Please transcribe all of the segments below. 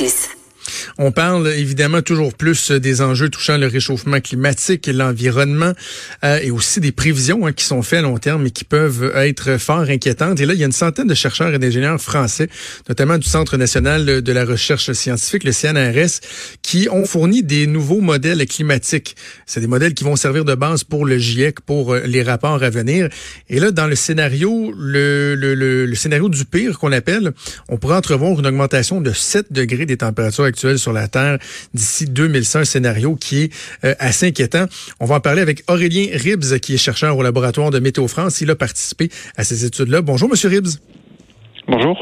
Здесь. On parle évidemment toujours plus des enjeux touchant le réchauffement climatique, l'environnement euh, et aussi des prévisions hein, qui sont faites à long terme et qui peuvent être fort inquiétantes. Et là, il y a une centaine de chercheurs et d'ingénieurs français, notamment du Centre national de la recherche scientifique, le CNRS, qui ont fourni des nouveaux modèles climatiques. C'est des modèles qui vont servir de base pour le GIEC, pour euh, les rapports à venir. Et là, dans le scénario, le, le, le, scénario du pire qu'on appelle, on pourrait entrevoir une augmentation de 7 degrés des températures actuelles la Terre d'ici 2100, un scénario qui est euh, assez inquiétant. On va en parler avec Aurélien Ribs, qui est chercheur au laboratoire de Météo France. Il a participé à ces études-là. Bonjour, Monsieur Ribs. Bonjour.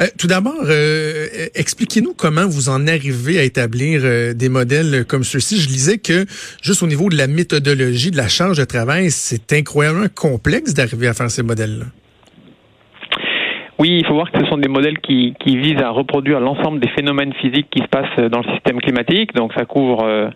Euh, tout d'abord, euh, expliquez-nous comment vous en arrivez à établir euh, des modèles comme ceux-ci. Je lisais que juste au niveau de la méthodologie, de la charge de travail, c'est incroyablement complexe d'arriver à faire ces modèles-là. Oui, il faut voir que ce sont des modèles qui, qui visent à reproduire l'ensemble des phénomènes physiques qui se passent dans le système climatique. Donc ça couvre euh,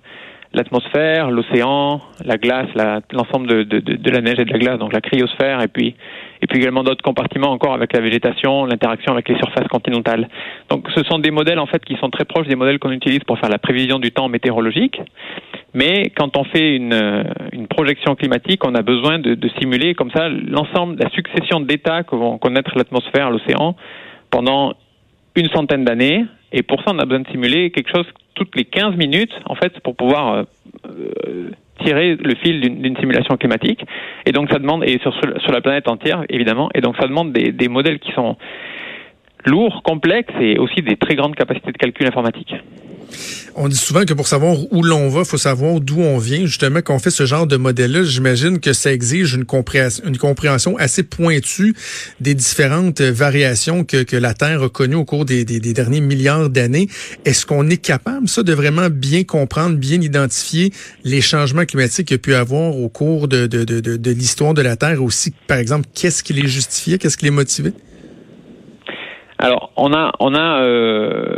l'atmosphère, l'océan, la glace, la- l'ensemble de, de, de, la neige et de la glace, donc la cryosphère, et puis et puis également d'autres compartiments encore avec la végétation, l'interaction avec les surfaces continentales. Donc ce sont des modèles en fait qui sont très proches des modèles qu'on utilise pour faire la prévision du temps météorologique. Mais quand on fait une, une projection climatique, on a besoin de, de simuler comme ça l'ensemble, la succession d'états que vont connaître l'atmosphère, l'océan pendant une centaine d'années. Et pour ça, on a besoin de simuler quelque chose toutes les 15 minutes, en fait, pour pouvoir euh, euh, tirer le fil d'une d'une simulation climatique. Et donc, ça demande, et sur, sur la planète entière, évidemment, et donc ça demande des, des modèles qui sont lourds, complexes et aussi des très grandes capacités de calcul informatique. On dit souvent que pour savoir où l'on va, il faut savoir d'où on vient. Justement, quand on fait ce genre de modèle-là, j'imagine que ça exige une compréhension, assez pointue des différentes variations que, la Terre a connues au cours des, derniers milliards d'années. Est-ce qu'on est capable, ça, de vraiment bien comprendre, bien identifier les changements climatiques qu'il y a pu avoir au cours de l'histoire de la Terre? Aussi? Par exemple, qu'est-ce qui les justifiait? Qu'est-ce qui les motivait? Alors, on a, on a euh,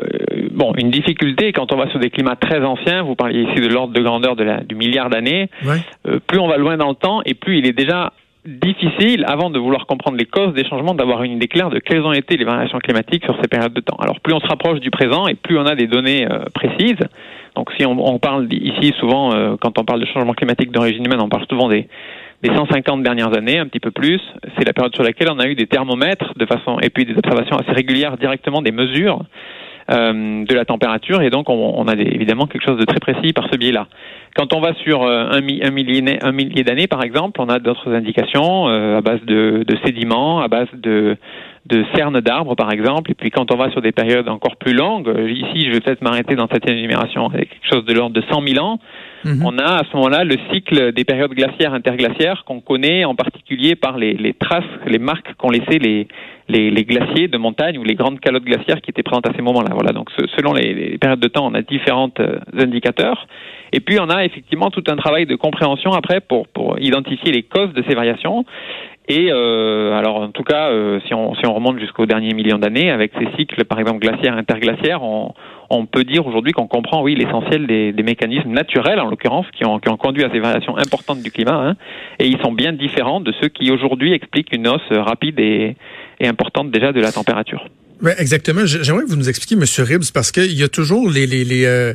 bon, une difficulté quand on va sur des climats très anciens. Vous parliez ici de l'ordre de grandeur de la, du milliard d'années. Ouais. Euh, plus on va loin dans le temps et plus il est déjà difficile, avant de vouloir comprendre les causes des changements, d'avoir une idée claire de quelles ont été les variations climatiques sur ces périodes de temps. Alors, plus on se rapproche du présent et plus on a des données euh, précises. Donc, si on, on parle ici souvent, euh, quand on parle de changement climatique d'origine humaine, on parle souvent des, des 150 dernières années, un petit peu plus. C'est la période sur laquelle on a eu des thermomètres de façon et puis des observations assez régulières directement des mesures euh, de la température et donc on, a évidemment quelque chose de très précis par ce biais-là. Quand on va sur euh, un, mi- un millier, d'années par exemple, on a d'autres indications euh, à base de sédiments, à base de de cernes d'arbres par exemple, et puis quand on va sur des périodes encore plus longues, euh, ici je vais peut-être m'arrêter dans cette énumération avec quelque chose de l'ordre de 100 000 ans, Mhm. on a à ce moment-là le cycle des périodes glaciaires interglaciaires qu'on connaît en particulier par les, les traces, les marques qu'ont laissées les, les, les glaciers de montagne ou les grandes calottes glaciaires qui étaient présentes à ces moments-là. Voilà, donc ce- selon les, les périodes de temps, on a différents euh, indicateurs. Et puis on a effectivement tout un travail de compréhension après pour, pour identifier les causes de ces variations. Et euh, alors en tout cas, euh, si, on, si on remonte jusqu'au dernier million d'années, avec ces cycles par exemple glaciaires, interglaciaires, on, peut dire aujourd'hui qu'on comprend, oui, l'essentiel des, mécanismes naturels, en l'occurrence, qui ont, qui ont conduit à ces variations importantes du climat. Hein, et ils sont bien différents de ceux qui aujourd'hui expliquent une hausse rapide et importante déjà de la température. Ouais, exactement. J'aimerais que vous nous expliquiez, Monsieur Ribs, parce qu'il y a toujours les les les, euh,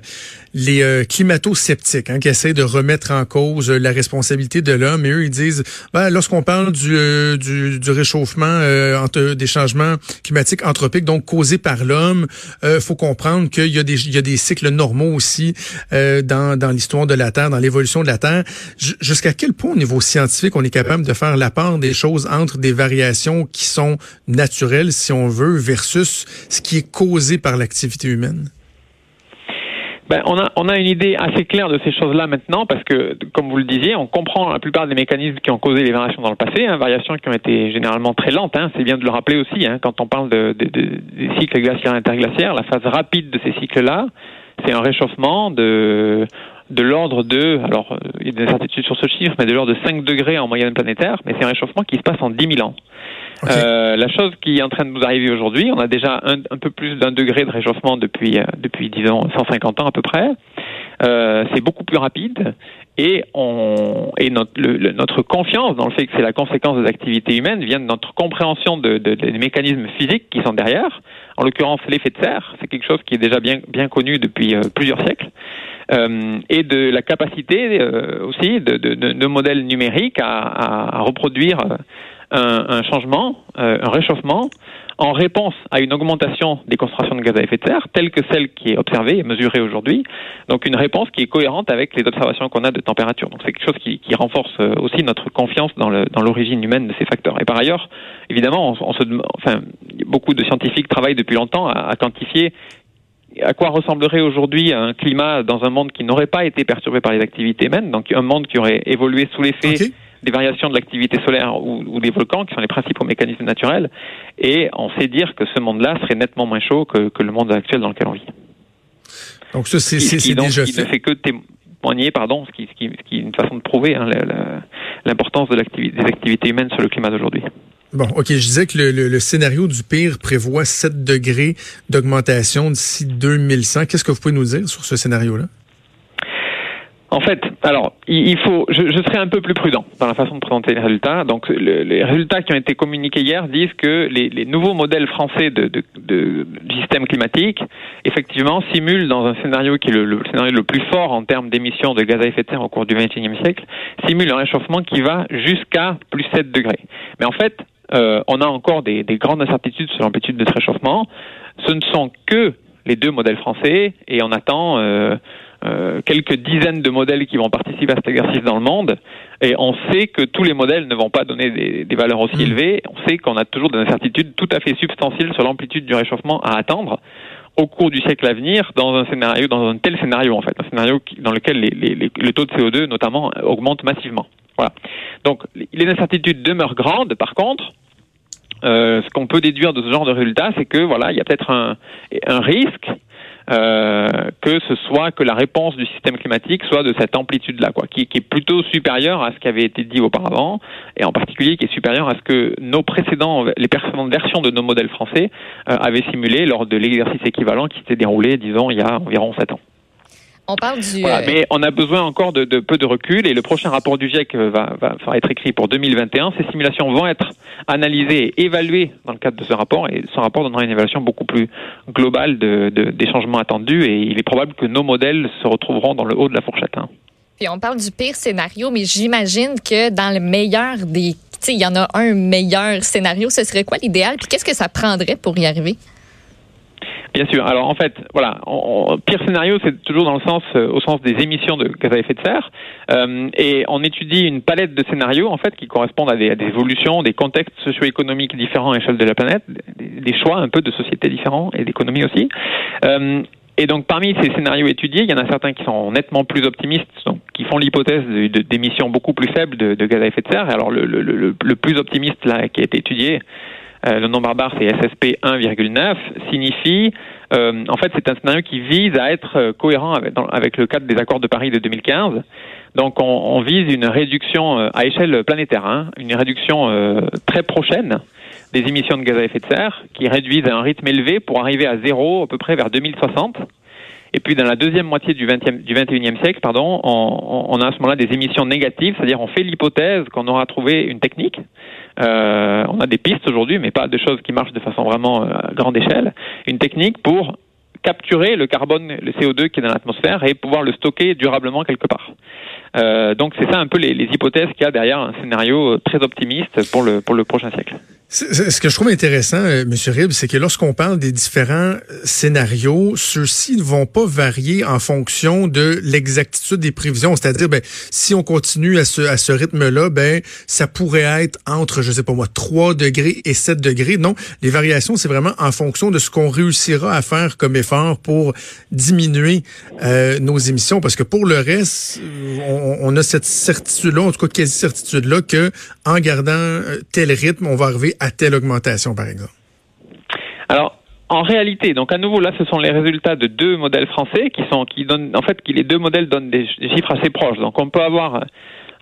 les euh, climato-sceptiques hein, qui essaient de remettre en cause euh, la responsabilité de l'homme. Et eux, ils disent, ben, lorsqu'on parle du, euh, du, du réchauffement, euh, entre, des changements climatiques anthropiques, donc causés par l'homme, euh, faut comprendre qu'il y a des il y a des cycles normaux aussi dans dans l'histoire de la Terre, dans l'évolution de la Terre. Jusqu'à quel point, au niveau scientifique, on est capable de faire la part des choses entre des variations qui sont naturelles, si on veut, versus ce qui est causé par l'activité humaine? ben, on, a, on a une idée assez claire de ces choses-là maintenant parce que, comme vous le disiez, on comprend la plupart des mécanismes qui ont causé les variations dans le passé, hein, variations qui ont été généralement très lentes. Hein, c'est bien de le rappeler aussi hein, quand on parle de, de, de, des cycles glaciaires interglaciaires. La phase rapide de ces cycles-là, c'est un réchauffement de de l'ordre de, alors il y a des incertitudes sur ce chiffre, mais de l'ordre de 5 degrés en moyenne planétaire, mais c'est un réchauffement qui se passe en 10 000 ans. Euh, la chose qui est en train de nous arriver aujourd'hui, on a déjà un, peu plus d'un degré de réchauffement depuis, euh, depuis disons 150 ans à peu près. Euh, c'est beaucoup plus rapide et, on, et notre, le- notre confiance dans le fait que c'est la conséquence des activités humaines vient de notre compréhension de, de- des mécanismes physiques qui sont derrière. En l'occurrence, l'effet de serre, c'est quelque chose qui est déjà bien, bien connu depuis euh, plusieurs siècles. Euh, et de la capacité euh, aussi de, de, de, modèles numériques à, à- à reproduire euh, un, un changement, euh, un réchauffement, en réponse à une augmentation des concentrations de gaz à effet de serre, telle que celle qui est observée et mesurée aujourd'hui. Donc une réponse qui est cohérente avec les observations qu'on a de température. Donc c'est quelque chose qui, qui renforce euh, aussi notre confiance dans le- dans l'origine humaine de ces facteurs. Et par ailleurs, évidemment, on, se, enfin, beaucoup de scientifiques travaillent depuis longtemps à, à quantifier à quoi ressemblerait aujourd'hui un climat dans un monde qui n'aurait pas été perturbé par les activités humaines, donc un monde qui aurait évolué sous l'effet. Des variations de l'activité solaire ou, ou des volcans, qui sont les principaux mécanismes naturels, et on sait dire que ce monde-là serait nettement moins chaud que, que le monde actuel dans lequel on vit. Donc ça, c'est déjà qui ne fait. fait que témoigner, pardon, ce qui, ce qui, ce qui est une façon de prouver hein, la- la- l'importance de l'activi- des activités humaines sur le climat d'aujourd'hui. Bon, OK, je disais que le, le- le scénario du pire prévoit 7 degrés d'augmentation d'ici 2100. Qu'est-ce que vous pouvez nous dire sur ce scénario-là? En fait, alors, il faut, je, je serai un peu plus prudent dans la façon de présenter les résultats. Donc, le- les résultats qui ont été communiqués hier disent que les, les nouveaux modèles français de, de, de, système climatique, effectivement, simulent dans un scénario qui est le, le scénario le plus fort en termes d'émissions de gaz à effet de serre au cours du XXIe siècle, simulent un réchauffement qui va jusqu'à plus 7 degrés. Mais en fait, euh, on a encore des, des grandes incertitudes sur l'amplitude de ce réchauffement. Ce ne sont que les deux modèles français et on attend euh, euh, quelques dizaines de modèles qui vont participer à cet exercice dans le monde. Et on sait que tous les modèles ne vont pas donner des, des valeurs aussi Mm. élevées. On sait qu'on a toujours des incertitudes tout à fait substantielles sur l'amplitude du réchauffement à attendre au cours du siècle à venir dans un scénario, dans un tel scénario en fait, un scénario dans lequel les, les- les- le taux de CO2 notamment augmente massivement. Voilà. Donc les incertitudes demeurent grandes. Par contre, euh, ce qu'on peut déduire de ce genre de résultat, c'est que voilà, il y a peut-être un, un risque euh, que ce soit que la réponse du système climatique soit de cette amplitude-là, quoi, qui, est plutôt supérieure à ce qui avait été dit auparavant, et en particulier qui est supérieure à ce que nos précédents, les précédentes versions de nos modèles français euh, avaient simulé lors de l'exercice équivalent qui s'était déroulé, disons, il y a environ sept ans. On parle du. Voilà, euh, mais on a besoin encore de, de peu de recul et le prochain rapport du GIEC va, va, va être écrit pour 2021. Ces simulations vont être analysées et évaluées dans le cadre de ce rapport et ce rapport donnera une évaluation beaucoup plus globale de, de- des changements attendus et il est probable que nos modèles se retrouveront dans le haut de la fourchette. hein. Puis on parle du pire scénario, mais j'imagine que dans le meilleur des. Tu sais, il y en a un meilleur scénario. Ce serait quoi l'idéal? Puis qu'est-ce que ça prendrait pour y arriver? Bien sûr. Alors en fait, voilà, pire scénario, c'est toujours dans le sens, euh, au sens des émissions de gaz à effet de serre, Euh, et on étudie une palette de scénarios en fait qui correspondent à des, évolutions, des contextes socio-économiques différents à l'échelle de la planète, des, choix un peu de sociétés différents et d'économies aussi. Euh, et donc parmi ces scénarios étudiés, il y en a certains qui sont nettement plus optimistes, donc qui font l'hypothèse d'émissions beaucoup plus faibles de, gaz à effet de serre. Alors le, le, plus optimiste là qui a été étudié, le nom barbare c'est SSP 1,9, signifie, euh, en fait c'est un scénario qui vise à être euh, cohérent avec, le cadre des accords de Paris de 2015. Donc on, vise une réduction euh, à échelle planétaire, hein, une réduction euh, très prochaine des émissions de gaz à effet de serre qui réduisent à un rythme élevé pour arriver à zéro à peu près vers 2060. Et puis dans la deuxième moitié du, 20e, du 21e siècle, pardon, on, a à ce moment-là des émissions négatives, c'est-à-dire on fait l'hypothèse qu'on aura trouvé une technique. Euh, on a des pistes aujourd'hui, mais pas de choses qui marchent de façon vraiment euh, à grande échelle. Une technique pour capturer le carbone, le CO2 qui est dans l'atmosphère et pouvoir le stocker durablement quelque part. Euh, donc c'est ça un peu les, les hypothèses qu'il y a derrière un scénario euh, très optimiste pour le, pour le prochain siècle. Ce que je trouve intéressant, euh, Monsieur Rib, c'est que lorsqu'on parle des différents euh, scénarios, ceux-ci ne vont pas varier en fonction de l'exactitude des prévisions. C'est-à-dire, ben, si on continue à ce, à ce rythme-là, ben, ça pourrait être entre, je sais pas moi, 3 degrés et 7 degrés. Non, les variations, c'est vraiment en fonction de ce qu'on réussira à faire comme effort pour diminuer euh, nos émissions. Parce que pour le reste, on, on a cette certitude-là, en tout cas quasi-certitude-là, que en gardant tel rythme, on va arriver à telle augmentation, par exemple? Alors, en réalité, donc à nouveau là, ce sont les résultats de deux modèles français qui sont qui donnent en fait qui les deux modèles donnent des, chiffres assez proches. Donc on peut avoir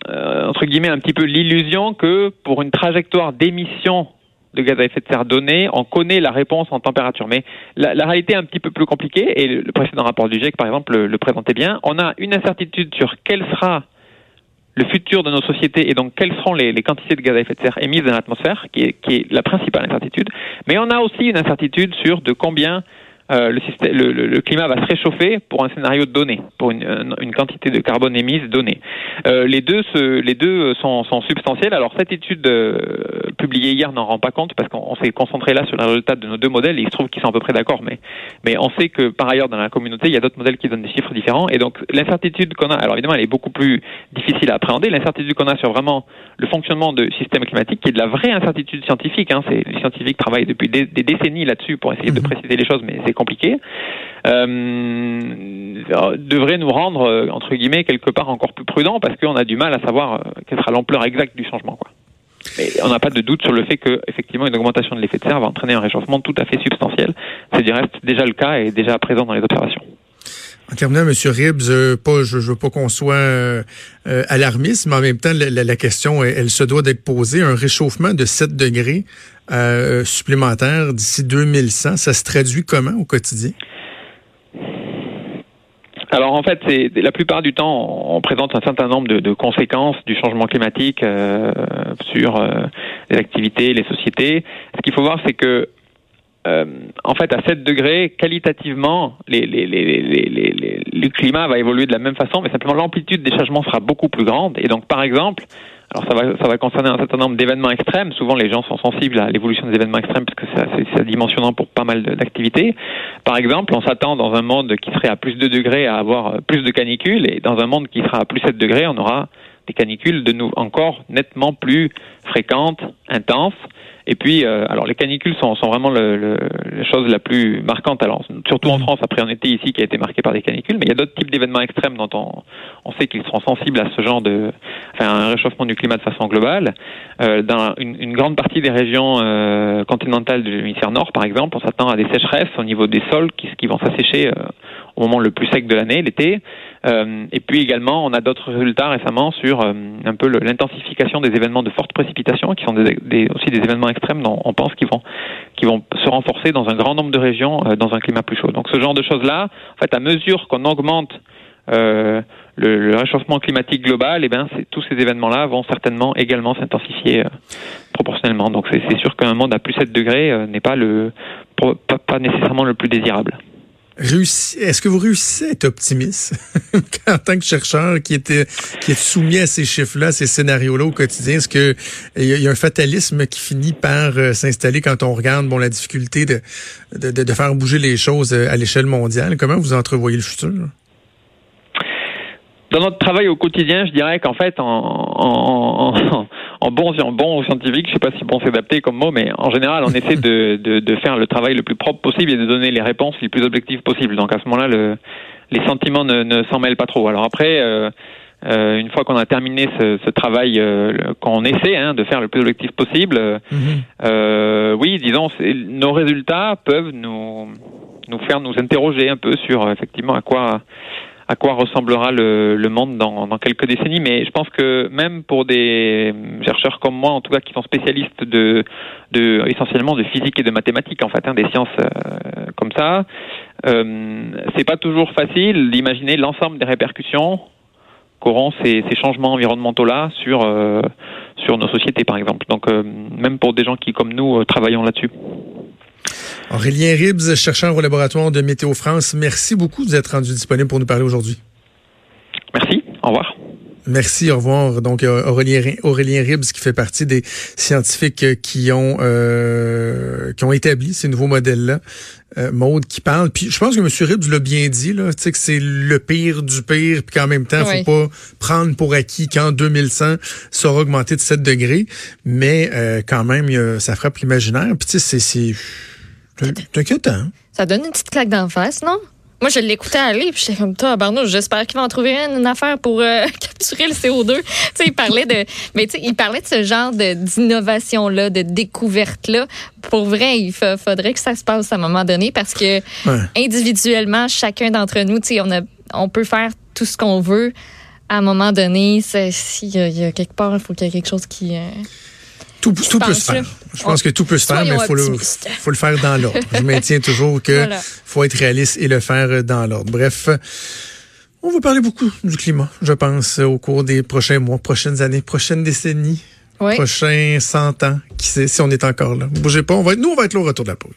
euh, entre guillemets un petit peu l'illusion que pour une trajectoire d'émission de gaz à effet de serre donnée, on connaît la réponse en température. Mais la, réalité est un petit peu plus compliquée et le précédent rapport du GIEC par exemple le, le présentait bien. On a une incertitude sur quelle sera le futur de nos sociétés et donc quelles seront les, quantités de gaz à effet de serre émises dans l'atmosphère, qui est, qui est la principale incertitude. Mais on a aussi une incertitude sur de combien euh, le, système, le, le, climat va se réchauffer pour un scénario donné, pour une, une quantité de carbone émise donnée. Euh, les deux, se, les deux sont, sont, substantiels. Alors cette étude euh, publiée hier n'en rend pas compte parce qu'on s'est concentré là sur le résultat de nos deux modèles et il se trouve qu'ils sont à peu près d'accord. Mais, mais on sait que par ailleurs dans la communauté il y a d'autres modèles qui donnent des chiffres différents et donc l'incertitude qu'on a, alors évidemment elle est beaucoup plus difficile à appréhender. L'incertitude qu'on a sur vraiment le fonctionnement de système climatique, qui est de la vraie incertitude scientifique. Hein, c'est les scientifiques travaillent depuis des, des décennies là-dessus pour essayer de mhm. préciser les choses, mais c'est compliqué, euh, devrait nous rendre, euh, entre guillemets, quelque part encore plus prudents parce qu'on a du mal à savoir euh, quelle sera l'ampleur exacte du changement. Quoi. Mais on n'a pas de doute sur le fait que, effectivement, une augmentation de l'effet de serre va entraîner un réchauffement tout à fait substantiel. C'est du reste déjà le cas et déjà présent dans les observations. En terminant, M. Ribbs, pas, je ne veux pas qu'on soit alarmiste, mais en même temps, la, question, elle, se doit d'être posée. Un réchauffement de 7 degrés, euh, supplémentaires d'ici 2100. Ça se traduit comment au quotidien? Alors en fait, c'est la plupart du temps, on présente un certain nombre de, conséquences du changement climatique euh, sur euh, les activités, les sociétés. Ce qu'il faut voir, c'est que en fait, à 7 degrés, qualitativement, les, les, les, le climat va évoluer de la même façon, mais simplement l'amplitude des changements sera beaucoup plus grande. Et donc, par exemple, alors ça va, ça va concerner un certain nombre d'événements extrêmes. Souvent, les gens sont sensibles à l'évolution des événements extrêmes parce que c'est dimensionnant pour pas mal d'activités. Par exemple, on s'attend dans un monde qui serait à plus de degrés à avoir plus de canicules, et dans un monde qui sera à plus 7 degrés, on aura des canicules de nous encore nettement plus fréquentes, intenses. Et puis, euh, alors les canicules sont, sont vraiment le, le, la chose la plus marquante. Alors, surtout en France, après un été ici qui a été marqué par des canicules, mais il y a d'autres types d'événements extrêmes dont on, on sait qu'ils seront sensibles à ce genre de, enfin, un réchauffement du climat de façon globale. Euh, dans une, une, grande partie des régions euh, continentales de l'hémisphère nord, par exemple, on s'attend à des sécheresses au niveau des sols qui, qui vont s'assécher euh, au moment le plus sec de l'année, l'été. Euh, et puis également, on a d'autres résultats récemment sur euh, un peu l'intensification des événements de forte précipitation, qui sont aussi des événements extrêmes dont on pense qu'ils vont, qui vont se renforcer dans un grand nombre de régions euh, dans un climat plus chaud. Donc ce genre de choses-là, en fait, à mesure qu'on augmente le, réchauffement climatique global, eh ben, tous ces événements-là vont certainement également s'intensifier proportionnellement. Donc c'est sûr qu'un monde à plus 7 degrés n'est pas, pas nécessairement le plus désirable. Est-ce que vous réussissez à être optimiste? En tant que chercheur qui était qui est soumis à ces chiffres-là, ces scénarios-là au quotidien? Est-ce que il y, a un fatalisme qui finit par euh, s'installer quand on regarde bon la difficulté de, de, de faire bouger les choses euh, à l'échelle mondiale? Comment vous entrevoyez le futur? Dans notre travail au quotidien, je dirais qu'en fait, en, en, en, bon, en bon scientifique, je sais pas si bon s'adapter comme mot, mais en général, on essaie de, de, de, faire le travail le plus propre possible et de donner les réponses les plus objectives possibles. Donc à ce moment-là, le, les sentiments ne, ne s'en mêlent pas trop. Alors après, euh, euh, une fois qu'on a terminé ce, ce travail, euh, qu'on essaie hein, de faire le plus objectif possible, mm-hmm. euh, oui, disons, nos résultats peuvent nous nous faire nous interroger un peu sur effectivement à quoi à quoi ressemblera le, monde dans, quelques décennies. Mais je pense que même pour des chercheurs comme moi, en tout cas, qui sont spécialistes de, de essentiellement de physique et de mathématiques, en fait, hein, des sciences euh, comme ça, euh, c'est pas toujours facile d'imaginer l'ensemble des répercussions qu'auront ces, ces changements environnementaux-là sur euh, sur nos sociétés, par exemple. Donc, euh, même pour des gens qui, comme nous, travaillons là-dessus. Aurélien Ribs, chercheur au laboratoire de Météo France, merci beaucoup d'être rendu disponible pour nous parler aujourd'hui. Merci. Au revoir. Merci, au revoir. Donc, euh, Aurélien, Aurélien Ribs, qui fait partie des scientifiques euh, qui ont euh, qui ont établi ces nouveaux modèles-là. Euh, Maude qui parle. Puis je pense que M. Ribs l'a bien dit, là, tu sais que c'est le pire du pire, puis qu'en même temps, Oui. faut pas prendre pour acquis qu'en 2100, ça aura augmenté de 7 degrés. Mais euh, quand même, il y a- ça frappe l'imaginaire. Puis tu sais, c'est- C'est inquiétant. Ça donne une petite claque d'en face, non? Moi, je l'écoutais aller, puis j'étais comme, toi, Barnaud, j'espère qu'il va en trouver une, une affaire pour euh, capturer le CO2. tu sais, il parlait de, mais tu sais, il parlait de ce genre d'innovation-là, de découverte-là. Pour vrai, il fa- faudrait que ça se passe à un moment donné parce que Ouais. individuellement, chacun d'entre nous, tu sais, on a, on peut faire tout ce qu'on veut. À un moment donné, s'il y, a- il y a quelque part, il faut qu'il y ait quelque chose qui. euh, Tout, tout peut se faire. Je pense que tout peut se faire, mais il faut le, faut le faire dans l'ordre. Je maintiens toujours que Voilà. faut être réaliste et le faire dans l'ordre. Bref, on va parler beaucoup du climat, je pense, au cours des prochains mois, prochaines années, prochaines décennies, Oui. prochains 100 ans. Qui sait si on est encore là. Bougez pas, on va être, nous, on va être là au retour de la pause.